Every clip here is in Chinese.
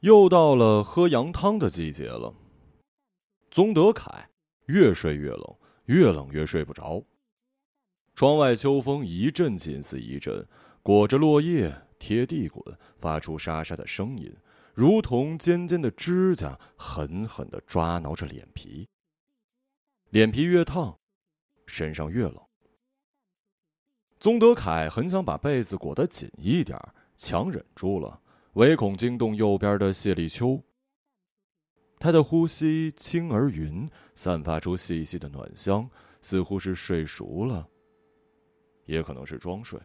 又到了喝羊汤的季节了。宗德凯越睡越冷，越冷越睡不着。窗外秋风一阵紧似一阵，裹着落叶贴地滚，发出沙沙的声音，如同尖尖的指甲狠狠的抓挠着脸皮。脸皮越烫，身上越冷。宗德凯很想把被子裹得紧一点，强忍住了。唯恐惊动右边的谢立秋。他的呼吸轻而匀，散发出细细的暖香，似乎是睡熟了，也可能是装睡。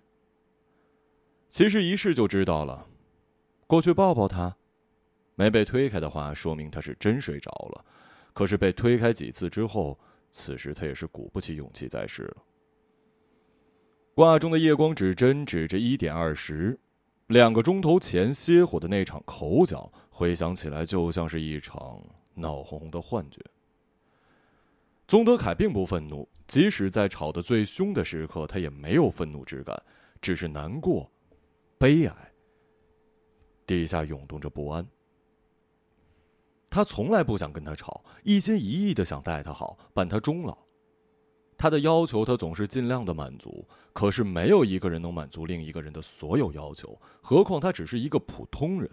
其实一试就知道了，过去抱抱他，没被推开的话，说明他是真睡着了。可是被推开几次之后，此时他也是鼓不起勇气再试了。挂钟的夜光指针指着一点二十。两个钟头前歇火的那场口角，回想起来就像是一场闹哄哄的幻觉。宗德凯并不愤怒，即使在吵得最凶的时刻，他也没有愤怒之感，只是难过、悲哀。地下涌动着不安。他从来不想跟他吵，一心一意的想待他好，伴他终老。他的要求，他总是尽量的满足。可是没有一个人能满足另一个人的所有要求，何况他只是一个普通人，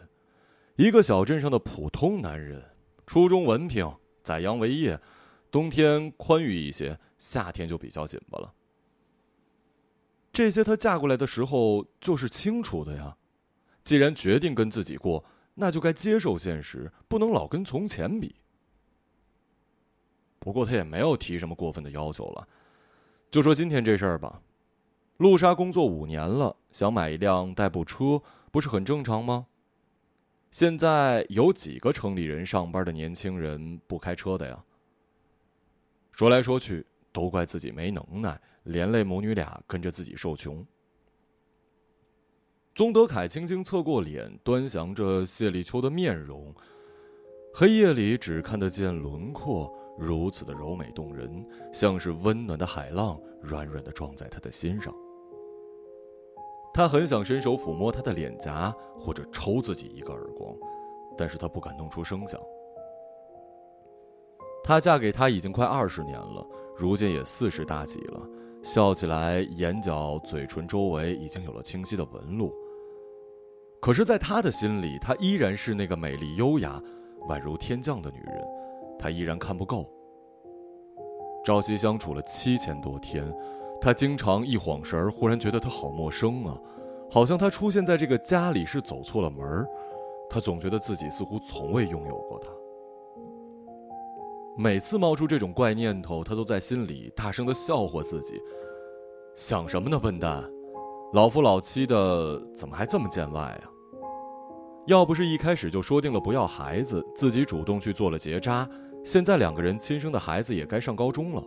一个小镇上的普通男人，初中文凭，宰羊为业，冬天宽裕一些，夏天就比较紧巴了。这些他嫁过来的时候就是清楚的呀。既然决定跟自己过，那就该接受现实，不能老跟从前比。不过他也没有提什么过分的要求了，就说今天这事儿吧。陆莎工作五年了，想买一辆代步车，不是很正常吗？现在有几个城里人上班的年轻人不开车的呀？说来说去，都怪自己没能耐，连累母女俩跟着自己受穷。宗德凯轻轻侧过脸，端详着谢立秋的面容，黑夜里只看得见轮廓。如此的柔美动人，像是温暖的海浪，软软的撞在他的心上。他很想伸手抚摸她的脸颊，或者抽自己一个耳光，但是他不敢弄出声响。她嫁给他已经快二十年了，如今也四十大几了，笑起来眼角、嘴唇周围已经有了清晰的纹路。可是，在他的心里，她依然是那个美丽、优雅、宛如天降的女人。他依然看不够。朝夕相处了七千多天，他经常一晃神儿，忽然觉得他好陌生啊，好像他出现在这个家里是走错了门儿。他总觉得自己似乎从未拥有过他。每次冒出这种怪念头，他都在心里大声的笑话自己：想什么呢，笨蛋！老夫老妻的，怎么还这么见外啊？要不是一开始就说定了不要孩子，自己主动去做了结扎。现在两个人亲生的孩子也该上高中了。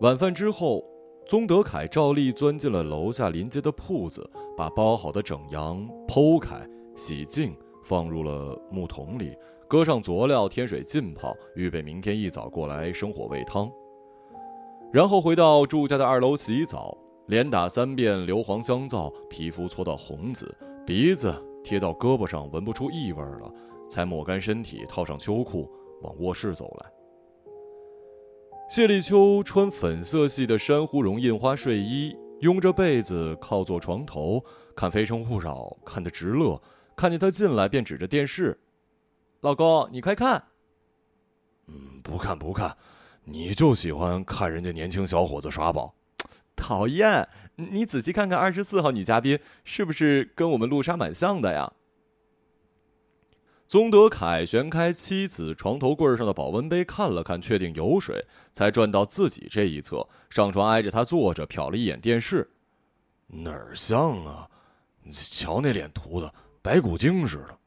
晚饭之后，宗德凯照例钻进了楼下临街的铺子，把包好的整羊剖开、洗净，放入了木桶里，搁上佐料，添水浸泡，预备明天一早过来生火煨汤。然后回到住家的二楼洗澡。连打三遍硫磺香皂，皮肤搓到红紫，鼻子贴到胳膊上，闻不出异味了，才抹干身体，套上秋裤，往卧室走来。谢立秋穿粉色系的珊瑚绒印花睡衣，拥着被子靠坐床头，看《非诚勿扰》，看得直乐。看见他进来，便指着电视：“老公，你快看。”“嗯，不看不看，你就喜欢看人家年轻小伙子耍宝。”讨厌！你仔细看看二十四号女嘉宾，是不是跟我们陆莎蛮像的呀？宗德凯旋开妻子床头柜上的保温杯，看了看，确定有水，才转到自己这一侧，上床挨着他坐着，瞟了一眼电视。哪儿像啊？瞧那脸涂的白骨精似的。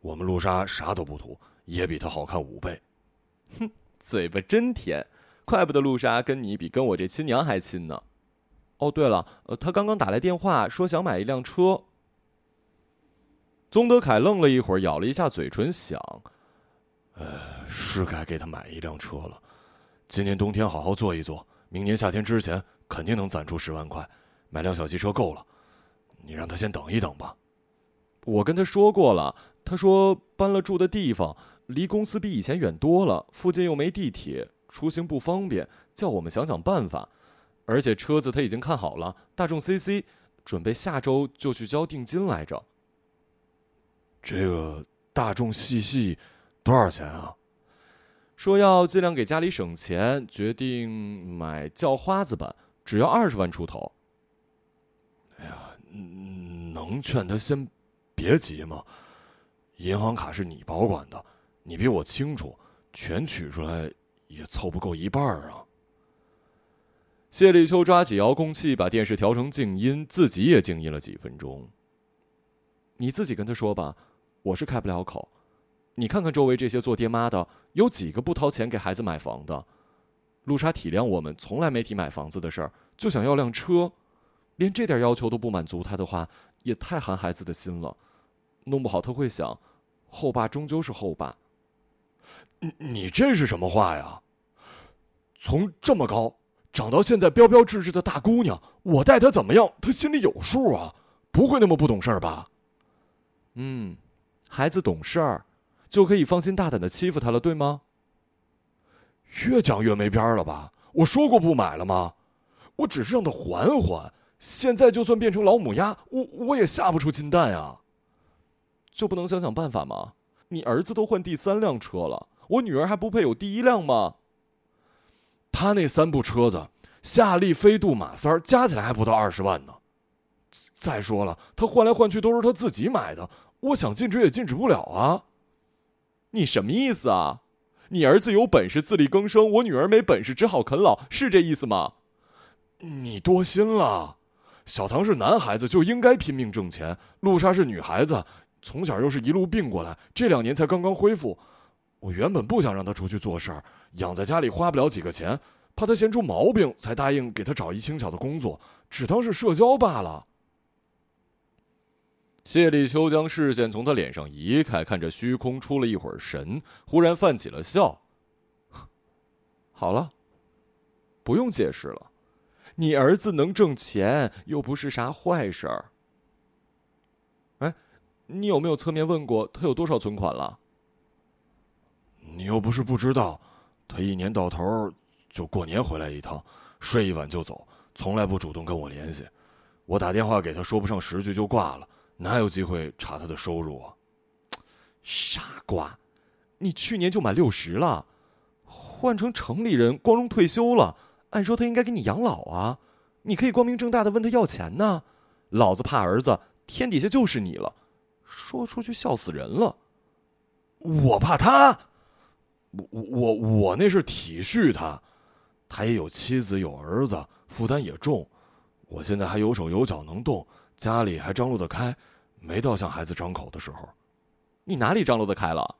我们陆莎啥都不涂，也比她好看五倍。哼，嘴巴真甜，怪不得陆莎跟你比跟我这亲娘还亲呢。哦，对了，呃，他刚刚打来电话说想买一辆车。宗德凯愣了一会儿，咬了一下嘴唇，想：“呃，是该给他买一辆车了。今年冬天好好做一做，明年夏天之前肯定能攒出十万块，买辆小汽车够了。你让他先等一等吧。我跟他说过了，他说搬了住的地方，离公司比以前远多了，附近又没地铁，出行不方便，叫我们想想办法。而且车子他已经看好了，大众 CC，准备下周就去交定金来着。这个大众细细多少钱啊？说要尽量给家里省钱，决定买叫花子版，只要二十万出头。哎呀，能劝他先别急吗？银行卡是你保管的，你比我清楚，全取出来也凑不够一半啊。谢立秋抓起遥控器，把电视调成静音，自己也静音了几分钟。你自己跟他说吧，我是开不了口。你看看周围这些做爹妈的，有几个不掏钱给孩子买房的？陆莎体谅我们，从来没提买房子的事儿，就想要辆车，连这点要求都不满足他的话，也太寒孩子的心了。弄不好他会想，后爸终究是后爸。你你这是什么话呀？从这么高。长到现在标标致致的大姑娘，我待她怎么样，她心里有数啊，不会那么不懂事儿吧？嗯，孩子懂事儿，就可以放心大胆的欺负她了，对吗？越讲越没边儿了吧？我说过不买了吗？我只是让她缓缓。现在就算变成老母鸭，我我也下不出金蛋呀。就不能想想办法吗？你儿子都换第三辆车了，我女儿还不配有第一辆吗？他那三部车子，夏利、飞度、马三儿加起来还不到二十万呢。再说了，他换来换去都是他自己买的，我想禁止也禁止不了啊。你什么意思啊？你儿子有本事自力更生，我女儿没本事只好啃老，是这意思吗？你多心了。小唐是男孩子就应该拼命挣钱，陆莎是女孩子，从小又是一路病过来，这两年才刚刚恢复。我原本不想让他出去做事儿，养在家里花不了几个钱，怕他闲出毛病，才答应给他找一轻巧的工作，只当是社交罢了。谢立秋将视线从他脸上移开，看着虚空出了一会儿神，忽然泛起了笑。好了，不用解释了，你儿子能挣钱又不是啥坏事儿。哎，你有没有侧面问过他有多少存款了？你又不是不知道，他一年到头就过年回来一趟，睡一晚就走，从来不主动跟我联系。我打电话给他说不上十句就挂了，哪有机会查他的收入啊？傻瓜，你去年就满六十了，换成城里人光荣退休了，按说他应该给你养老啊，你可以光明正大的问他要钱呢。老子怕儿子，天底下就是你了，说出去笑死人了。我怕他。我我我那是体恤他，他也有妻子有儿子，负担也重。我现在还有手有脚能动，家里还张罗得开，没到向孩子张口的时候。你哪里张罗得开了？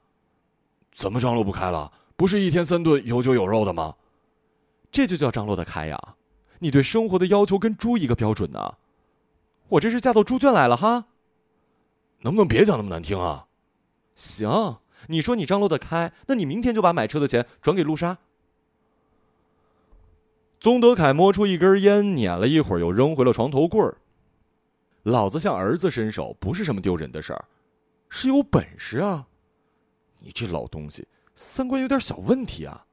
怎么张罗不开了？不是一天三顿有酒有肉的吗？这就叫张罗得开呀！你对生活的要求跟猪一个标准呢。我这是嫁到猪圈来了哈。能不能别讲那么难听啊？行。你说你张罗得开，那你明天就把买车的钱转给陆莎。宗德凯摸出一根烟，捻了一会儿，又扔回了床头柜儿。老子向儿子伸手，不是什么丢人的事儿，是有本事啊！你这老东西，三观有点小问题啊！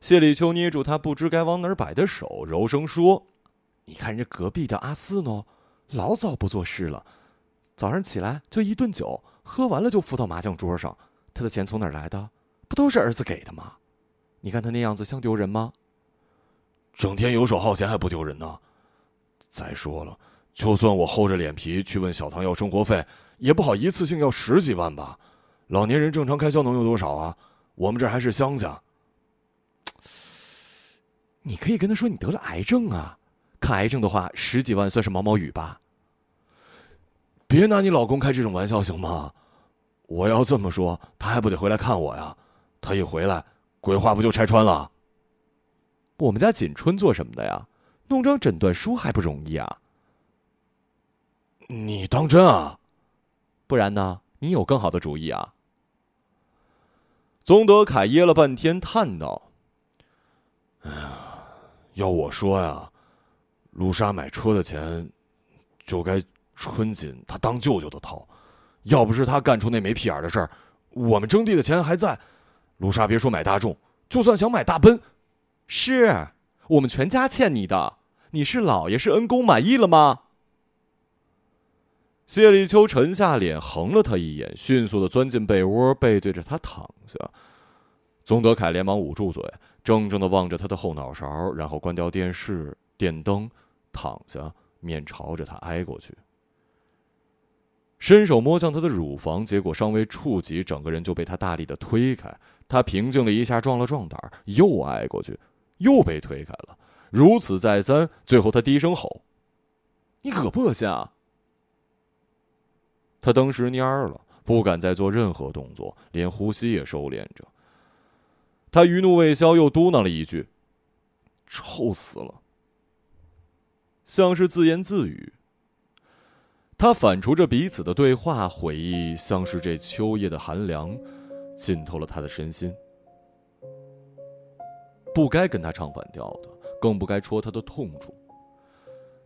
谢立秋捏住他不知该往哪儿摆的手，柔声说：“你看人家隔壁的阿四呢，老早不做事了，早上起来就一顿酒。”喝完了就扶到麻将桌上，他的钱从哪儿来的？不都是儿子给的吗？你看他那样子像丢人吗？整天游手好闲还不丢人呢。再说了，就算我厚着脸皮去问小唐要生活费，也不好一次性要十几万吧？老年人正常开销能有多少啊？我们这还是乡下。你可以跟他说你得了癌症啊，看癌症的话，十几万算是毛毛雨吧。别拿你老公开这种玩笑行吗？我要这么说，他还不得回来看我呀？他一回来，鬼话不就拆穿了？我们家锦春做什么的呀？弄张诊断书还不容易啊？你当真啊？不然呢？你有更好的主意啊？宗德凯噎了半天，叹道：“哎呀要我说呀，卢莎买车的钱，就该春锦他当舅舅的掏。要不是他干出那没屁眼的事儿，我们征地的钱还在。卢莎别说买大众，就算想买大奔，是我们全家欠你的。你是老爷，是恩公，满意了吗？谢立秋沉下脸，横了他一眼，迅速的钻进被窝，背对着他躺下。宗德凯连忙捂住嘴，怔怔的望着他的后脑勺，然后关掉电视、电灯，躺下，面朝着他挨过去，伸手摸向他的乳房，结果尚未触及，整个人就被他大力的推开。他平静了一下，壮了壮胆，又挨过去，又被推开了。如此再三，最后他低声吼：“你恶不恶心啊！”他当时蔫了，不敢再做任何动作，连呼吸也收敛着。他余怒未消，又嘟囔了一句：“臭死了！”像是自言自语。他反刍着彼此的对话，回忆像是这秋夜的寒凉，浸透了他的身心。不该跟他唱反调的。更不该戳他的痛处。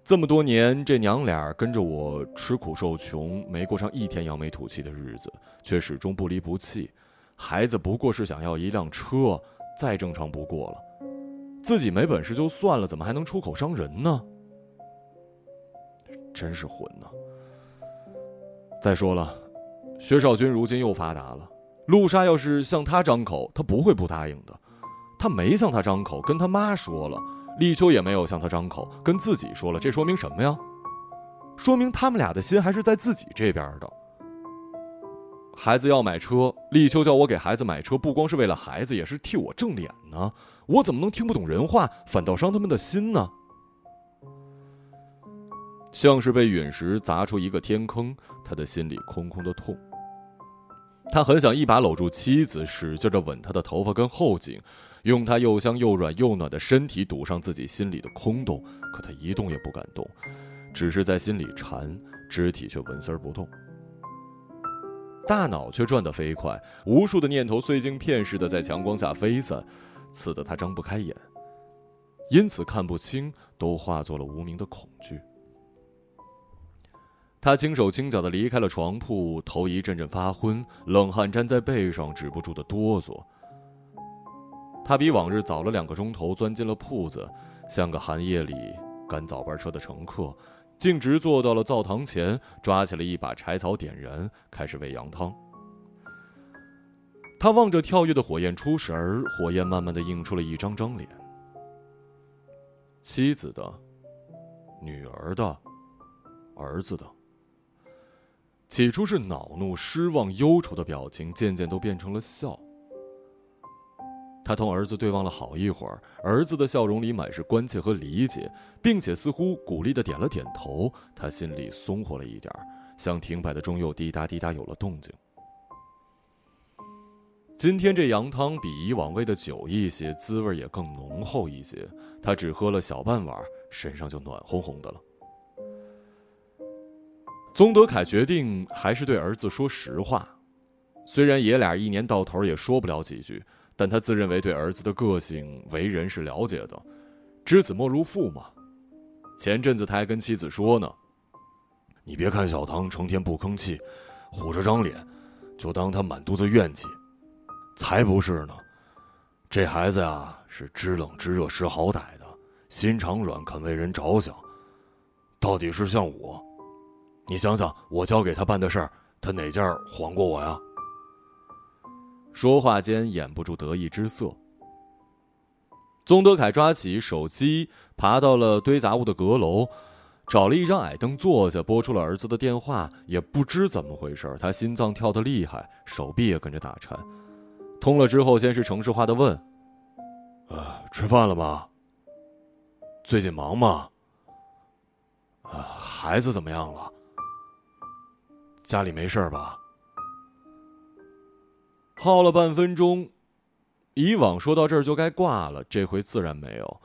这么多年，这娘俩跟着我吃苦受穷，没过上一天扬眉吐气的日子，却始终不离不弃。孩子不过是想要一辆车，再正常不过了。自己没本事就算了，怎么还能出口伤人呢？真是混呢。再说了，薛少军如今又发达了，陆莎要是向他张口，他不会不答应的。他没向他张口，跟他妈说了。立秋也没有向他张口，跟自己说了，这说明什么呀？说明他们俩的心还是在自己这边的。孩子要买车，立秋叫我给孩子买车，不光是为了孩子，也是替我正脸呢。我怎么能听不懂人话，反倒伤他们的心呢？像是被陨石砸出一个天坑，他的心里空空的痛。他很想一把搂住妻子，使劲的吻她的头发跟后颈。用他又香又软又暖的身体堵上自己心里的空洞，可他一动也不敢动，只是在心里缠，肢体却纹丝儿不动。大脑却转得飞快，无数的念头碎镜片似的在强光下飞散，刺得他睁不开眼，因此看不清，都化作了无名的恐惧。他轻手轻脚的离开了床铺，头一阵阵发昏，冷汗粘在背上，止不住的哆嗦。他比往日早了两个钟头钻进了铺子，像个寒夜里赶早班车的乘客，径直坐到了灶堂前，抓起了一把柴草点燃，开始煨羊汤。他望着跳跃的火焰出神儿，火焰慢慢的映出了一张张脸：妻子的、女儿的、儿子的。起初是恼怒、失望、忧愁的表情，渐渐都变成了笑。他同儿子对望了好一会儿，儿子的笑容里满是关切和理解，并且似乎鼓励的点了点头。他心里松活了一点像停摆的钟又滴答滴答有了动静。今天这羊汤比以往煨的久一些，滋味也更浓厚一些。他只喝了小半碗，身上就暖烘烘的了。宗德凯决定还是对儿子说实话，虽然爷俩一年到头也说不了几句。但他自认为对儿子的个性为人是了解的，知子莫如父嘛。前阵子他还跟妻子说呢：“你别看小唐成天不吭气，虎着张脸，就当他满肚子怨气。才不是呢，这孩子呀是知冷知热识好歹的，心肠软，肯为人着想。到底是像我，你想想我交给他办的事儿，他哪件还过我呀？”说话间掩不住得意之色。宗德凯抓起手机，爬到了堆杂物的阁楼，找了一张矮凳坐下，拨出了儿子的电话。也不知怎么回事，他心脏跳得厉害，手臂也跟着打颤。通了之后，先是城市化的问：“呃，吃饭了吗？最近忙吗？啊，孩子怎么样了？家里没事吧？”耗了半分钟，以往说到这儿就该挂了，这回自然没有。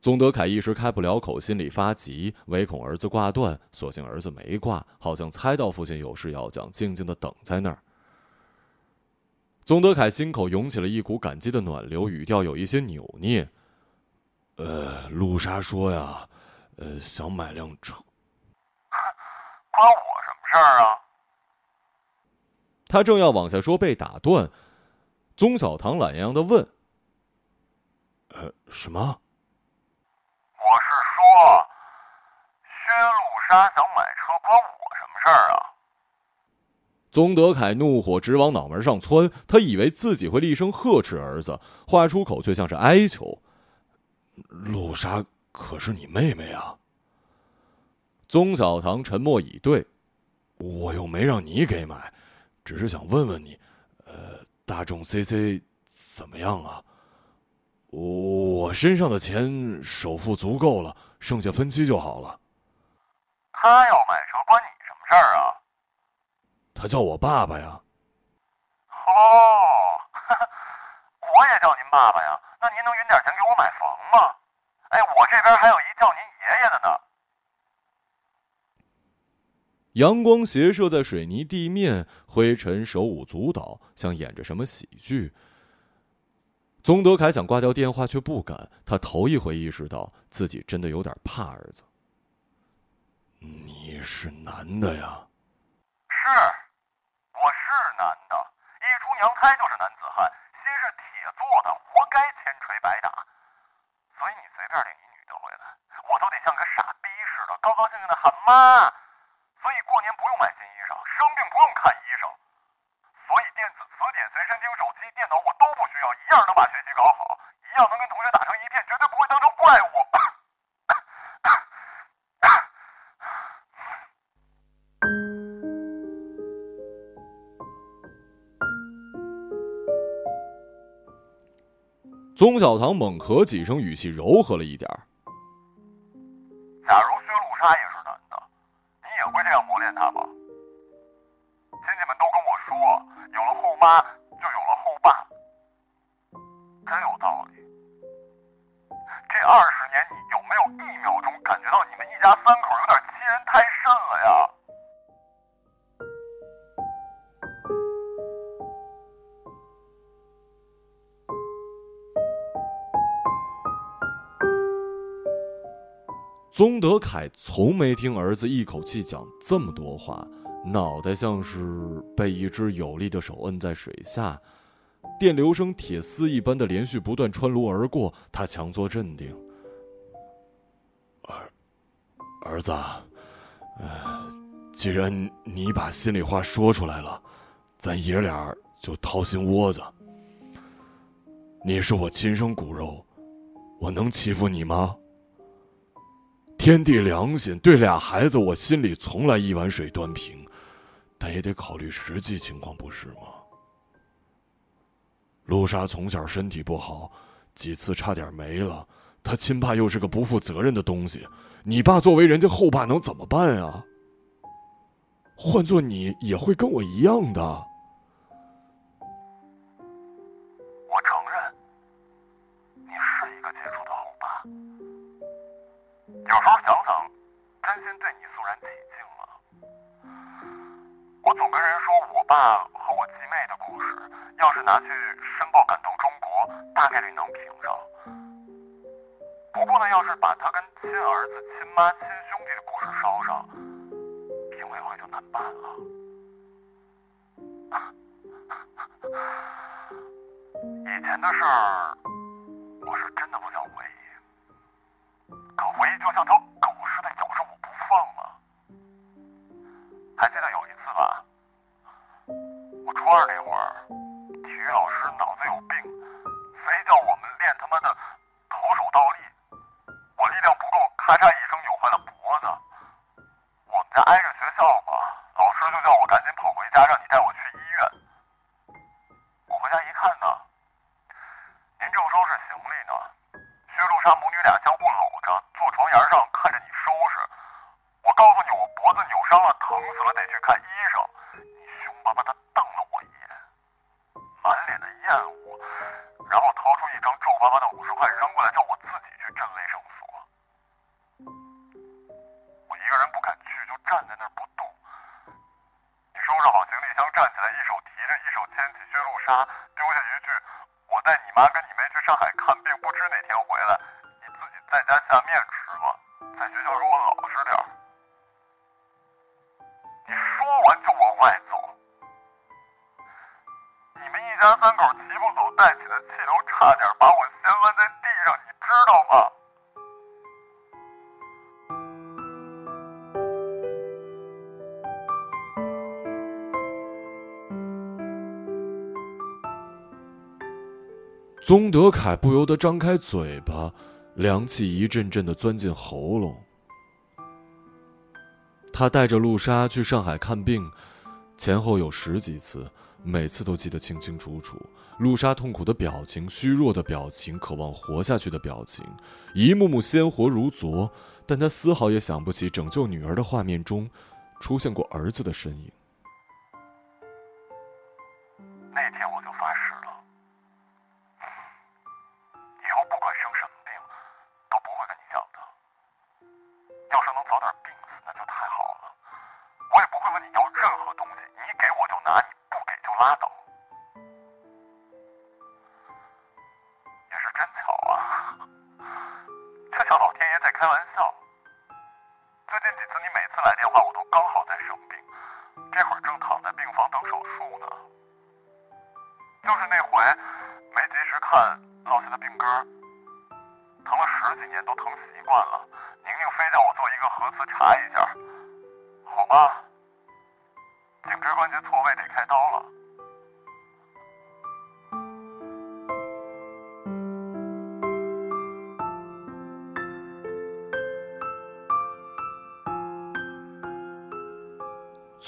宗德凯一时开不了口，心里发急，唯恐儿子挂断，索性儿子没挂，好像猜到父亲有事要讲，静静的等在那儿。宗德凯心口涌起了一股感激的暖流，语调有一些扭捏：“呃，陆莎说呀，呃，想买辆车。关我什么事儿啊？他正要往下说，被打断。宗小棠懒洋洋的问：“呃，什么？”我是说，薛陆莎想买车，关我什么事儿啊？宗德凯怒火直往脑门上窜，他以为自己会厉声呵斥儿子，话出口却像是哀求：“陆莎可是你妹妹啊！”宗小棠沉默以对，我又没让你给买，只是想问问你，呃。大众 CC 怎么样啊？我身上的钱首付足够了，剩下分期就好了。他要买车关你什么事儿啊？他叫我爸爸呀。哦，我也叫您爸爸呀。那您能匀点钱给我买房吗？哎，我这边还有一叫您爷爷的呢。阳光斜射在水泥地面，灰尘手舞足蹈，像演着什么喜剧。宗德凯想挂掉电话，却不敢。他头一回意识到自己真的有点怕儿子。你是男的呀？是，我是男的。一出娘胎就是男子汉，心是铁做的，活该千锤百打。所以你随便领一女的回来，我都得像个傻逼似的，高高兴兴的喊妈。所以过年不用买新衣裳，生病不用看医生，所以电子词典、随身听、手机、电脑我都不需要，一样能把学习搞好，一样能跟同学打成一片，绝对不会当成怪物。宗小堂猛咳几声，语气柔和了一点假凯从没听儿子一口气讲这么多话，脑袋像是被一只有力的手摁在水下，电流声铁丝一般的连续不断穿颅而过。他强作镇定：“儿，儿子，呃，既然你把心里话说出来了，咱爷俩就掏心窝子。你是我亲生骨肉，我能欺负你吗？”天地良心，对俩孩子，我心里从来一碗水端平，但也得考虑实际情况，不是吗？陆莎从小身体不好，几次差点没了，他亲爸又是个不负责任的东西，你爸作为人家后爸能怎么办啊？换做你也会跟我一样的。有时候想想，真心对你肃然起敬了。我总跟人说我爸和我继妹的故事，要是拿去申报感动中国，大概率能评上。不过呢，要是把他跟亲儿子、亲妈、亲兄弟的故事捎上，评委会就难办了。以前的事儿，我是真的不想回忆。可回忆就像条狗似的咬着我不放啊！还记得有一次吧，我初二那会儿，体育老师脑子有病，非叫我们练他妈的投手倒立，我力量不够，咔嚓一声扭坏了脖子。我们家挨着学校嘛，老师就叫我赶紧跑回家，让你带我去医院。我回家一看呢，您正收拾行李呢，薛陆莎母女俩相互搂着。宗德凯不由得张开嘴巴，凉气一阵阵的钻进喉咙。他带着陆莎去上海看病，前后有十几次，每次都记得清清楚楚。陆莎痛苦的表情、虚弱的表情、渴望活下去的表情，一幕幕鲜活如昨。但他丝毫也想不起拯救女儿的画面中，出现过儿子的身影。那天我就发誓了，要是能早点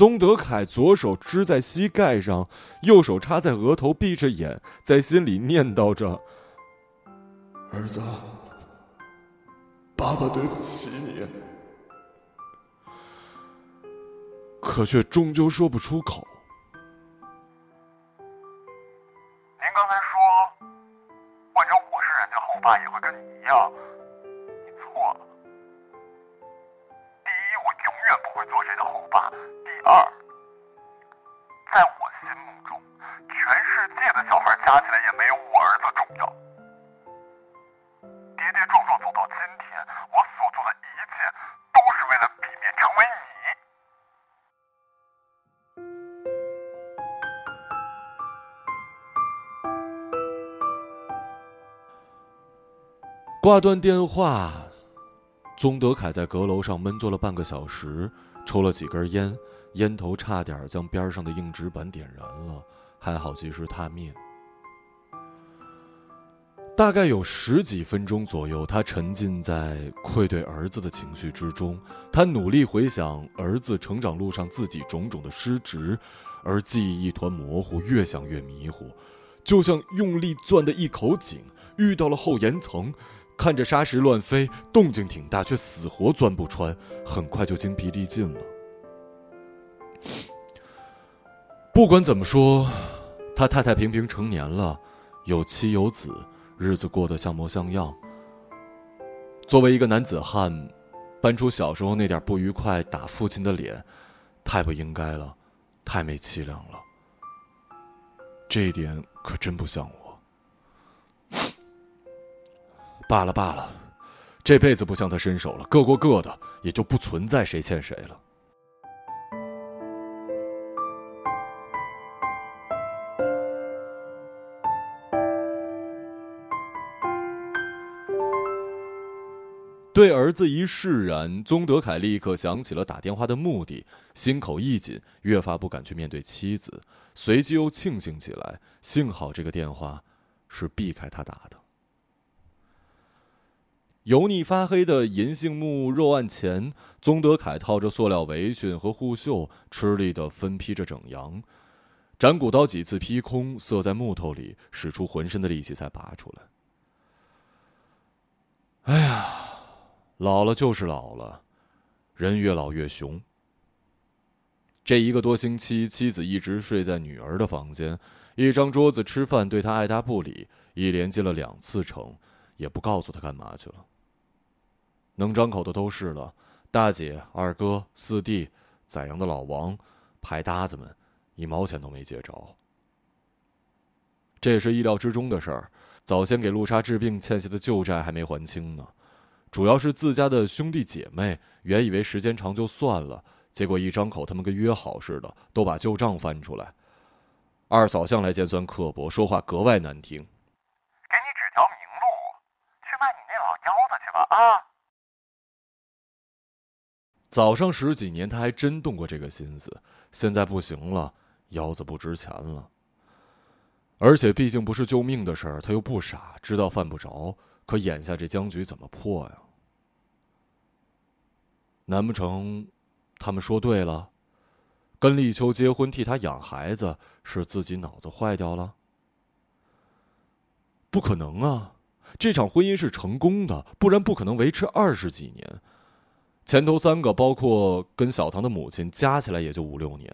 宗德凯左手支在膝盖上，右手插在额头，闭着眼，在心里念叨着：“儿子，爸爸对不起你。”可却终究说不出口。做谁的后爸；第二，在我心目中，全世界的小孩加起来也没有我儿子重要。跌跌撞撞走到今天，我所做的一切，都是为了避免成为你。挂断电话，宗德凯在阁楼上闷坐了半个小时，抽了几根烟，烟头差点将边上的硬纸板点燃了，还好及时踏灭。大概有十几分钟左右，他沉浸在愧对儿子的情绪之中，他努力回想儿子成长路上自己种种的失职，而记忆一团模糊，越想越迷糊，就像用力钻的一口井遇到了厚岩层。看着沙石乱飞，动静挺大，却死活钻不穿，很快就精疲力尽了。不管怎么说，他太太平平成年了，有妻有子，日子过得像模像样。作为一个男子汉，搬出小时候那点不愉快打父亲的脸，太不应该了，太没气量了。这一点可真不像我。罢了罢了，这辈子不向他伸手了，各过各的，也就不存在谁欠谁了。对儿子一释然，宗德凯立刻想起了打电话的目的，心口一紧，越发不敢去面对妻子。随即又庆幸起来，幸好这个电话是避开他打的。油腻发黑的银杏木肉案前，宗德凯套着塑料围裙和护袖，吃力的分劈着整羊。斩骨刀几次劈空，塞在木头里，使出浑身的力气才拔出来。哎呀，老了就是老了，人越老越熊。这一个多星期，妻子一直睡在女儿的房间，一张桌子吃饭，对他爱答不理，一连进了两次城，也不告诉他干嘛去了。能张口的都是了，大姐、二哥、四弟、宰羊的老王、牌搭子们，一毛钱都没借着。这也是意料之中的事儿。早先给陆莎治病欠下的旧债还没还清呢，主要是自家的兄弟姐妹，原以为时间长就算了，结果一张口，他们跟约好似的，都把旧账翻出来。二嫂向来尖酸刻薄，说话格外难听。给你指条明路，去卖你那老啊！早上十几年，他还真动过这个心思，现在不行了，腰子不值钱了。而且毕竟不是救命的事儿，他又不傻，知道犯不着。可眼下这僵局怎么破呀？难不成他们说对了，跟立秋结婚替他养孩子是自己脑子坏掉了？不可能啊！这场婚姻是成功的，不然不可能维持二十几年。前头三个，包括跟小唐的母亲，加起来也就五六年。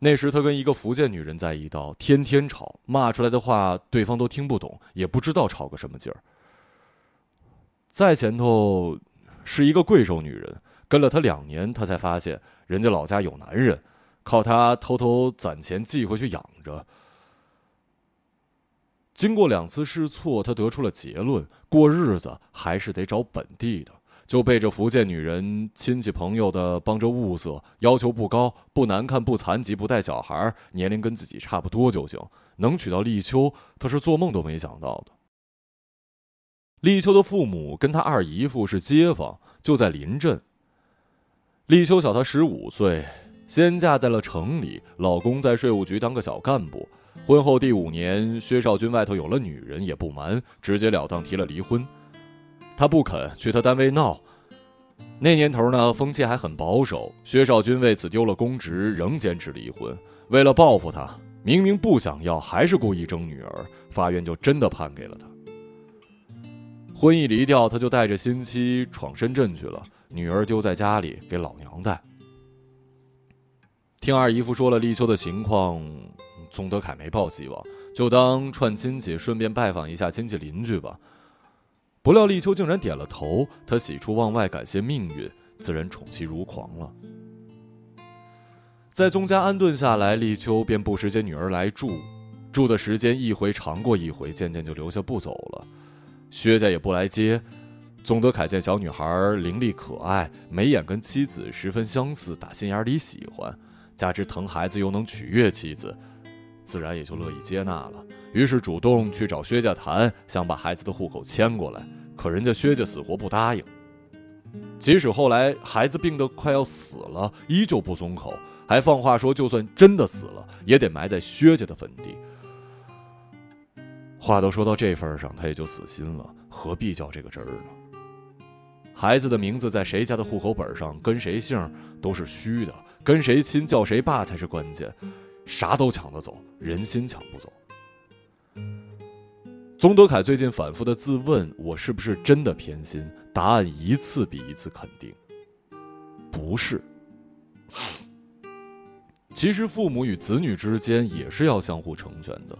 那时他跟一个福建女人在一道，天天吵，骂出来的话对方都听不懂，也不知道吵个什么劲儿。再前头是一个贵州女人，跟了他两年，他才发现人家老家有男人，靠他偷偷攒钱寄回去养着。经过两次试错，他得出了结论：过日子还是得找本地的。就背着福建女人亲戚朋友的帮着物色，要求不高，不难看，不残疾，不带小孩，年龄跟自己差不多就行。能娶到立秋，他是做梦都没想到的。立秋的父母跟他二姨夫是街坊，就在临镇。立秋小他十五岁，先嫁在了城里，老公在税务局当个小干部。婚后第五年，薛少军外头有了女人，也不瞒，直截了当提了离婚。他不肯去他单位闹。那年头呢，风气还很保守。薛少军为此丢了公职，仍坚持离婚。为了报复他，明明不想要，还是故意争女儿，法院就真的判给了他。婚一离掉，他就带着新妻闯深圳去了，女儿丢在家里给老娘带。听二姨夫说了立秋的情况，宗德凯没抱希望，就当串亲戚，顺便拜访一下亲戚邻居吧。不料立秋竟然点了头，他喜出望外，感谢命运，自然宠妻如狂了。在宗家安顿下来，立秋便不时接女儿来住，住的时间一回长过一回，渐渐就留下不走了。薛家也不来接。宗德凯见小女孩伶俐可爱，眉眼跟妻子十分相似，打心眼里喜欢，加之疼孩子又能取悦妻子，自然也就乐意接纳了。于是主动去找薛家谈，想把孩子的户口迁过来，可人家薛家死活不答应。即使后来孩子病得快要死了，依旧不松口，还放话说，就算真的死了，也得埋在薛家的坟地。话都说到这份上，他也就死心了，何必较这个真儿呢？孩子的名字在谁家的户口本上，跟谁姓都是虚的，跟谁亲叫谁爸才是关键。啥都抢得走，人心抢不走。宗德凯最近反复的自问：“我是不是真的偏心？”答案一次比一次肯定，不是。其实父母与子女之间也是要相互成全的。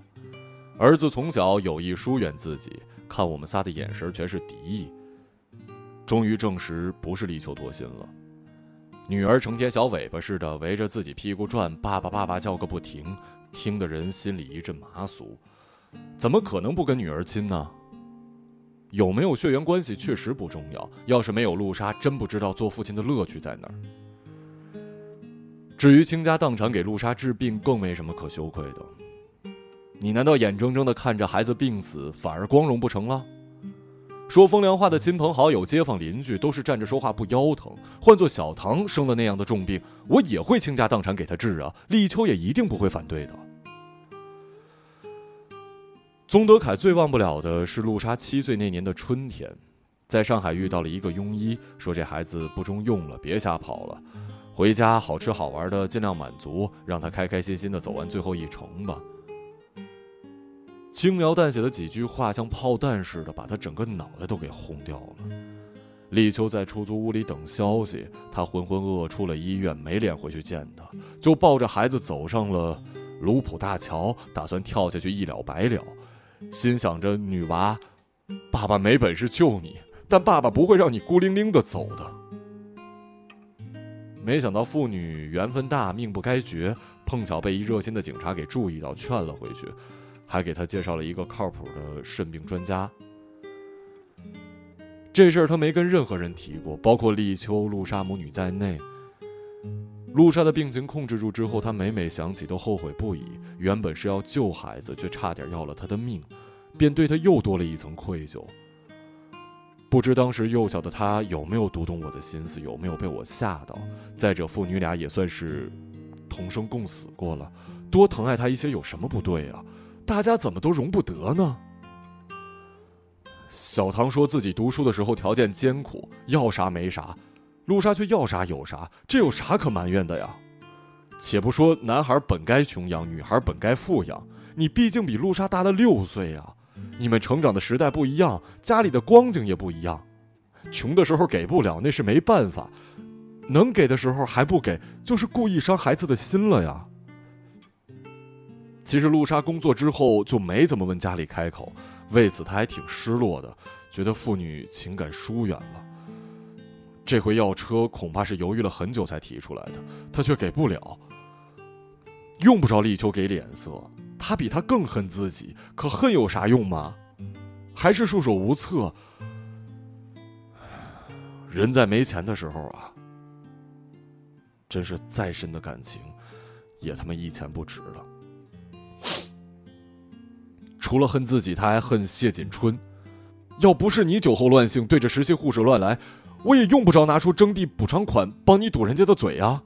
儿子从小有意疏远自己，看我们仨的眼神全是敌意。终于证实不是立秋多心了。女儿成天小尾巴似的围着自己屁股转，爸爸爸爸叫个不停，听得人心里一阵麻酥。怎么可能不跟女儿亲呢？有没有血缘关系确实不重要，要是没有陆莎，真不知道做父亲的乐趣在哪儿。至于倾家荡产给陆莎治病，更没什么可羞愧的。你难道眼睁睁的看着孩子病死，反而光荣不成了？说风凉话的亲朋好友、街坊邻居都是站着说话不腰疼。换做小唐生了那样的重病，我也会倾家荡产给他治啊！立秋也一定不会反对的。宗德凯最忘不了的是陆莎七岁那年的春天，在上海遇到了一个庸医，说这孩子不中用了，别瞎跑了，回家好吃好玩的尽量满足，让他开开心心的走完最后一程吧。轻描淡写的几句话，像炮弹似的，把他整个脑袋都给轰掉了。立秋在出租屋里等消息，他浑浑噩噩出了医院，没脸回去见他，就抱着孩子走上了卢浦大桥，打算跳下去一了百了。心想着女娃，爸爸没本事救你，但爸爸不会让你孤零零的走的。没想到父女缘分大，命不该绝，碰巧被一热心的警察给注意到，劝了回去，还给他介绍了一个靠谱的肾病专家。这事儿他没跟任何人提过，包括立秋、露莎母女在内。露莎的病情控制住之后，他每每想起都后悔不已。原本是要救孩子，却差点要了他的命，便对他又多了一层愧疚。不知当时幼小的他有没有读懂我的心思，有没有被我吓到？再者，父女俩也算是同生共死过了，多疼爱他一些有什么不对啊？大家怎么都容不得呢？小唐说自己读书的时候条件艰苦，要啥没啥，陆莎却要啥有啥，这有啥可埋怨的呀？且不说男孩本该穷养，女孩本该富养，你毕竟比陆莎大了六岁啊！你们成长的时代不一样，家里的光景也不一样，穷的时候给不了那是没办法，能给的时候还不给，就是故意伤孩子的心了呀。其实陆莎工作之后就没怎么问家里开口。为此，他还挺失落的，觉得父女情感疏远了。这回要车，恐怕是犹豫了很久才提出来的，他却给不了。用不着立秋给脸色，他比他更恨自己，可恨有啥用吗？还是束手无策。人在没钱的时候啊，真是再深的感情，也他妈一钱不值了。除了恨自己，他还恨谢锦春。要不是你酒后乱性对着实习护士乱来，我也用不着拿出征地补偿款帮你堵人家的嘴啊。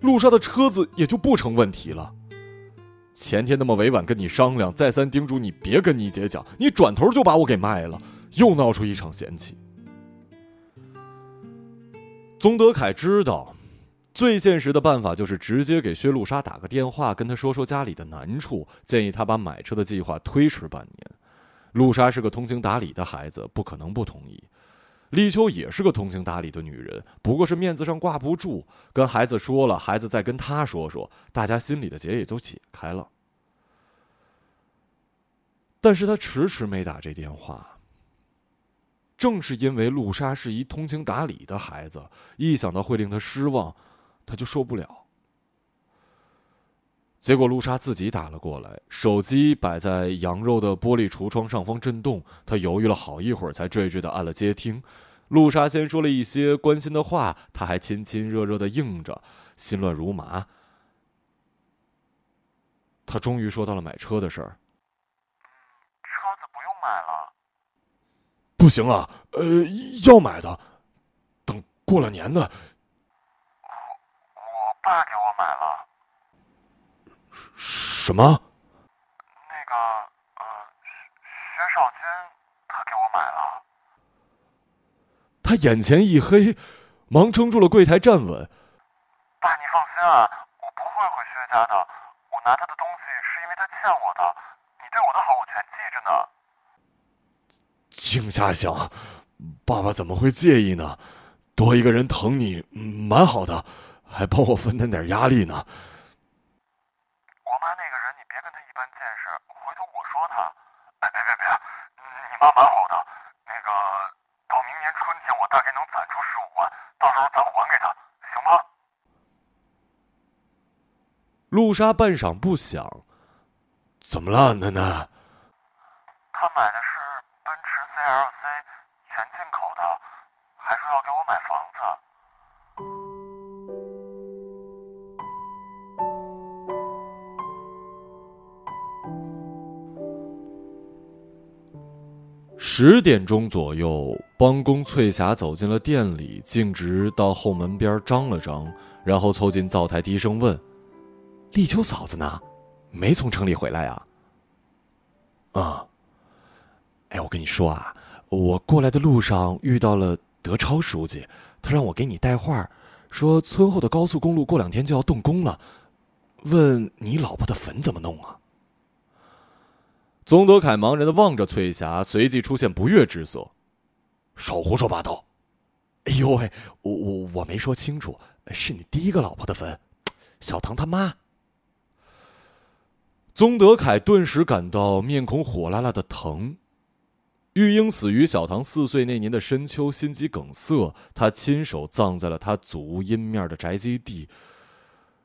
路上的车子也就不成问题了。前天那么委婉跟你商量，再三叮嘱你别跟你姐讲，你转头就把我给卖了，又闹出一场嫌弃。宗德凯知道。最现实的办法就是直接给薛露莎打个电话，跟她说说家里的难处，建议她把买车的计划推迟半年。露莎是个通情达理的孩子，不可能不同意。立秋也是个通情达理的女人，不过是面子上挂不住。跟孩子说了，孩子再跟她说说，大家心里的结也就解开了。但是他迟迟没打这电话，正是因为露莎是一通情达理的孩子，一想到会令他失望。他就受不了。结果陆莎自己打了过来，手机摆在羊肉的玻璃橱窗上方震动。他犹豫了好一会儿，才惴惴的按了接听。陆莎先说了一些关心的话，他还亲亲热热的应着，心乱如麻。他终于说到了买车的事儿。车子不用买了。不行啊，呃，要买的，等过了年呢。爸给我买了。什么？那个，呃，薛少军，他给我买了。他眼前一黑，忙撑住了柜台站稳。爸，你放心啊，我不会回薛家的。我拿他的东西是因为他欠我的，你对我的好我全记着呢。静下想，爸爸怎么会介意呢？多一个人疼你，蛮好的。还帮我分担点压力呢。我妈那个人，你别跟她一般见识，回头我说她。哎，别别别，你妈蛮好的。那个，到明年春天，我大概能攒出十五万，到时候咱还给她，行吗？陆莎半晌不响，怎么了，奶奶？十点钟左右，帮工翠霞走进了店里，径直到后门边张了张，然后凑近灶台，低声问：“立秋嫂子呢？没从城里回来呀？”“啊。”“哎，我跟你说啊，我过来的路上遇到了德超书记，他让我给你带话，说村后的高速公路过两天就要动工了，问你老婆的坟怎么弄啊？”宗德凯茫然的望着翠霞，随即出现不悦之色：“少胡说八道！哎呦喂，我我我没说清楚，是你第一个老婆的坟，小唐他妈。”宗德凯顿时感到面孔火辣辣的疼。玉英死于小唐四岁那年的深秋，心肌梗塞，他亲手葬在了他祖屋阴面的宅基地。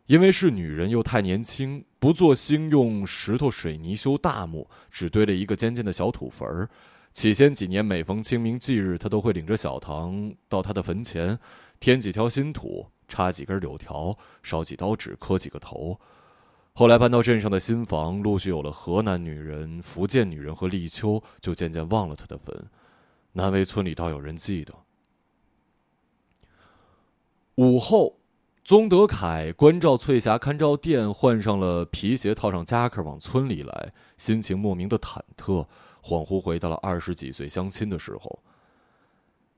因为是女人又太年轻，不做兴用石头水泥修大墓，只堆了一个尖尖的小土坟儿。起先几年，每逢清明祭日，他都会领着小唐到他的坟前，添几条新土，插几根柳条，烧几刀纸，磕几个头。后来搬到镇上的新房，陆续有了河南女人、福建女人和立秋，就渐渐忘了他的坟。南围村里倒有人记得。午后。宗德凯关照翠霞看照店，换上了皮鞋，套上夹克，往村里来，心情莫名的忐忑，恍惚回到了二十几岁相亲的时候。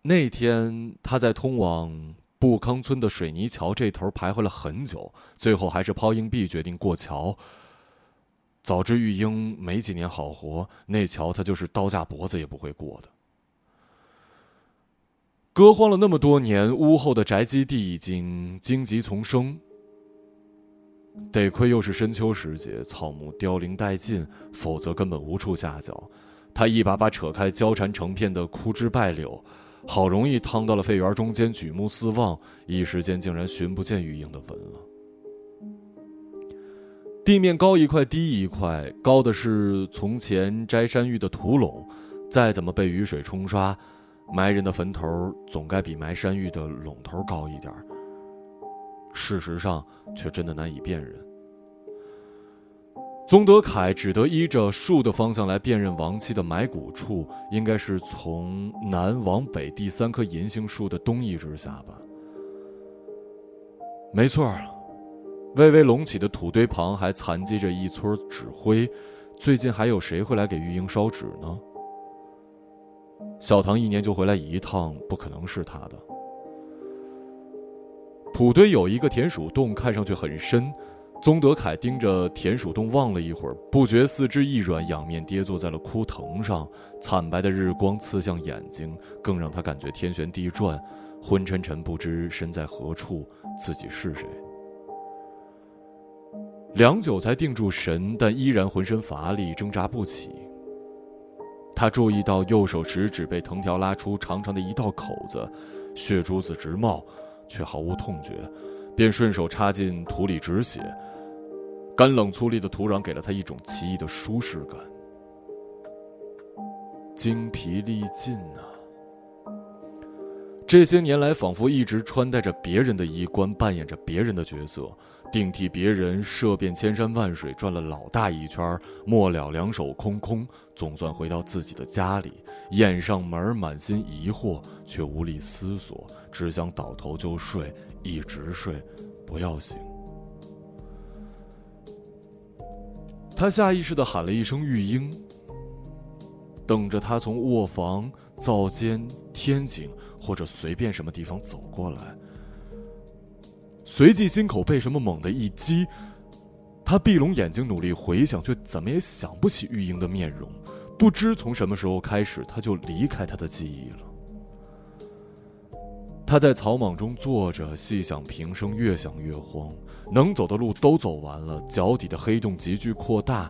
那天他在通往布康村的水泥桥这头徘徊了很久，最后还是抛硬币决定过桥。早知玉英没几年好活，那桥他就是刀架脖子也不会过的。割荒了那么多年，屋后的宅基地已经荆棘丛生。得亏又是深秋时节，草木凋零殆尽，否则根本无处下脚。他一把把扯开交缠成片的枯枝败柳，好容易趟到了废园中间，举目四望，一时间竟然寻不见玉英的坟了。地面高一块低一块，高的是从前摘山芋的土垄，再怎么被雨水冲刷。埋人的坟头总该比埋山芋的垄头高一点事实上却真的难以辨认。宗德凯只得依着树的方向来辨认亡妻的埋骨处，应该是从南往北第三棵银杏树的东翼之下吧。没错微微隆起的土堆旁还残积着一撮纸灰，最近还有谁会来给玉英烧纸呢？小唐一年就回来一趟，不可能是他的。土堆有一个田鼠洞，看上去很深。宗德凯盯着田鼠洞望了一会儿，不觉四肢一软，仰面跌坐在了枯藤上。惨白的日光刺向眼睛，更让他感觉天旋地转，昏沉沉，不知身在何处，自己是谁。良久才定住神，但依然浑身乏力，挣扎不起。他注意到右手食指被藤条拉出长长的一道口子，血珠子直冒，却毫无痛觉，便顺手插进土里止血。干冷粗粝的土壤给了他一种奇异的舒适感。精疲力尽啊！这些年来，仿佛一直穿戴着别人的衣冠，扮演着别人的角色。并替别人涉遍千山万水，转了老大一圈，末了两手空空，总算回到自己的家里，掩上门，满心疑惑，却无力思索，只想倒头就睡，一直睡，不要醒。他下意识的喊了一声“玉英”，等着他从卧房、灶间、天井或者随便什么地方走过来。随即心口被什么猛地一击，他闭拢眼睛努力回想，却怎么也想不起玉英的面容。不知从什么时候开始，他就离开他的记忆了。他在草莽中坐着，细想平生，越想越慌。能走的路都走完了，脚底的黑洞急剧扩大，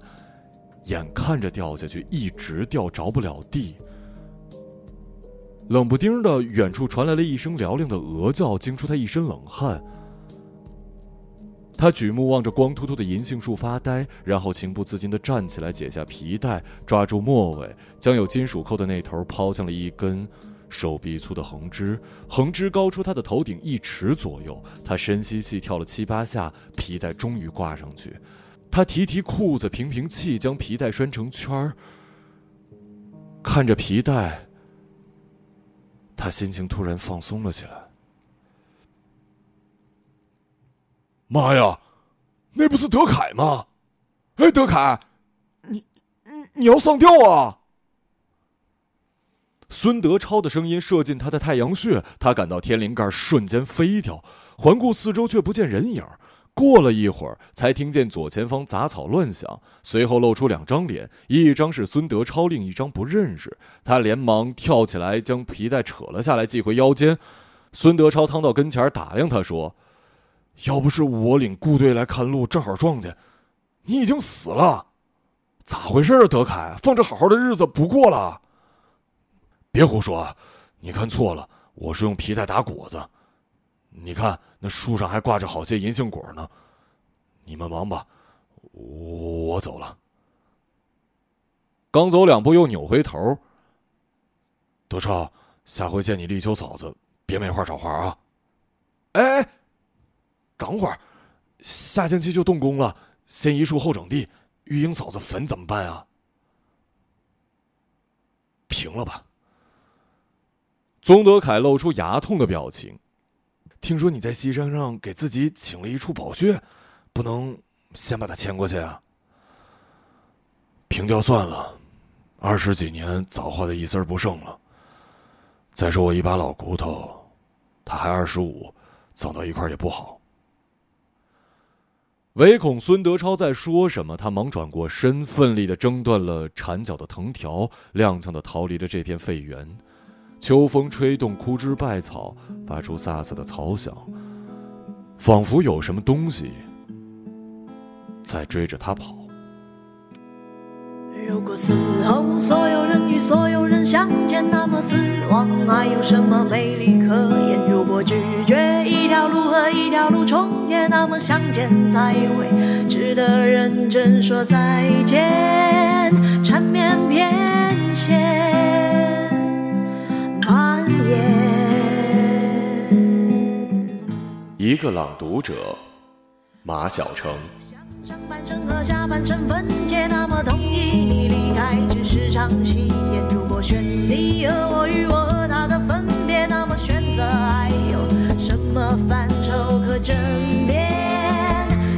眼看着掉下去，一直掉着不了地。冷不丁的，远处传来了一声嘹亮的鹅叫，惊出他一身冷汗。他举目望着光秃秃的银杏树发呆，然后情不自禁地站起来，解下皮带，抓住末尾，将有金属扣的那头抛向了一根手臂粗的横枝，横枝高出他的头顶一尺左右。他深吸气，跳了七八下，皮带终于挂上去。他提提裤子，平平气，将皮带拴成圈儿。看着皮带，他心情突然放松了起来。妈呀，那不是德凯吗？哎，德凯，你你你要上吊啊！孙德超的声音射进他的太阳穴，他感到天灵盖瞬间飞掉，环顾四周却不见人影。过了一会儿，才听见左前方杂草乱响，随后露出两张脸，一张是孙德超，另一张不认识。他连忙跳起来，将皮带扯了下来，系回腰间。孙德超趟到跟前，打量他说。要不是我领部队来看路，正好撞见，你已经死了，咋回事啊？德凯，放着好好的日子不过了？别胡说，你看错了，我是用皮带打果子。你看那树上还挂着好些银杏果呢。你们忙吧，我走了。刚走两步，又扭回头，德超，下回见你立秋嫂子，别没话找话啊！哎哎，等会儿，下星期就动工了，先移树后整地，玉英嫂子坟怎么办啊？平了吧。宗德凯露出牙痛的表情。听说你在西山上给自己请了一处宝穴，不能先把它迁过去啊？平掉算了，二十几年早化的一丝不剩了。再说我一把老骨头，他还二十五，走到一块也不好。唯恐孙德超在说什么，他忙转过身，奋力的挣断了缠脚的藤条，踉跄的逃离了这片废园。秋风吹动枯枝败草，发出飒飒的草响，仿佛有什么东西在追着他跑。如果死后所有人与所有人相见，那么死亡还有什么美丽可言？如果拒绝一条路和一条路重叠，那么相见才会值得认真说再见。缠绵翩跹。一个朗读者，马晓成。上半生和下半生分解，只是场戏演。如果选你和我与我和他的分别，那么选择还有什么范畴可争辩？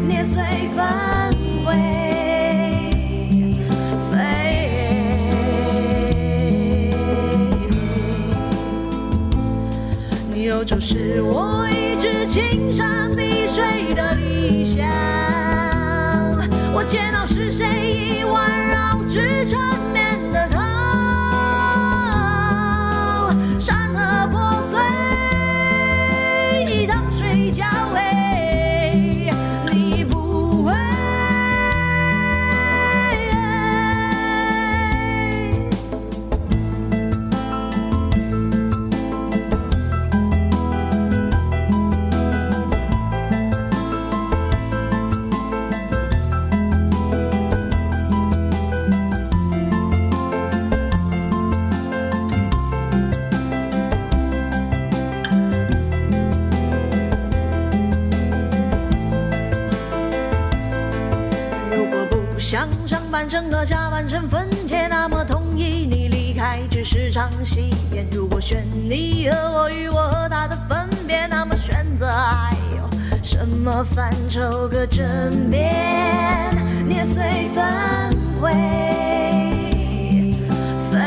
捏碎粉灰飞，你有就是我一直。青山碧水的理想，我见到是谁已环绕至缠绵半生和下半生分界，那么同意你离开只是场戏演。如果选你和我与我和他的分别，那么选择还有什么范畴可争辩？捏碎粉灰飞，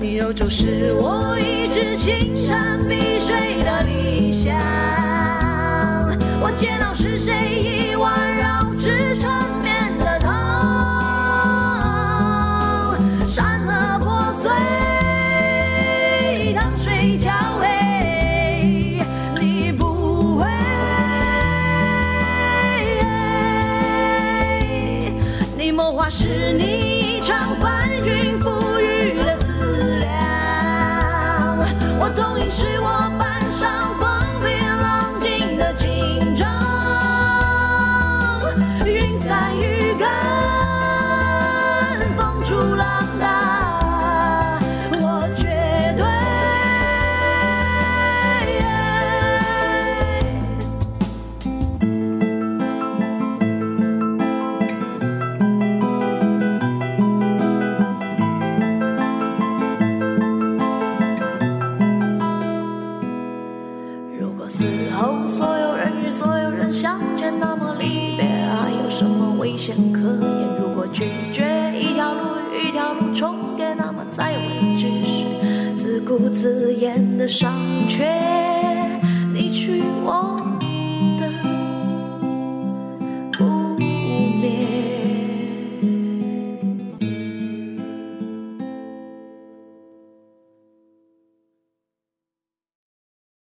你有就是我煎熬是谁遗忘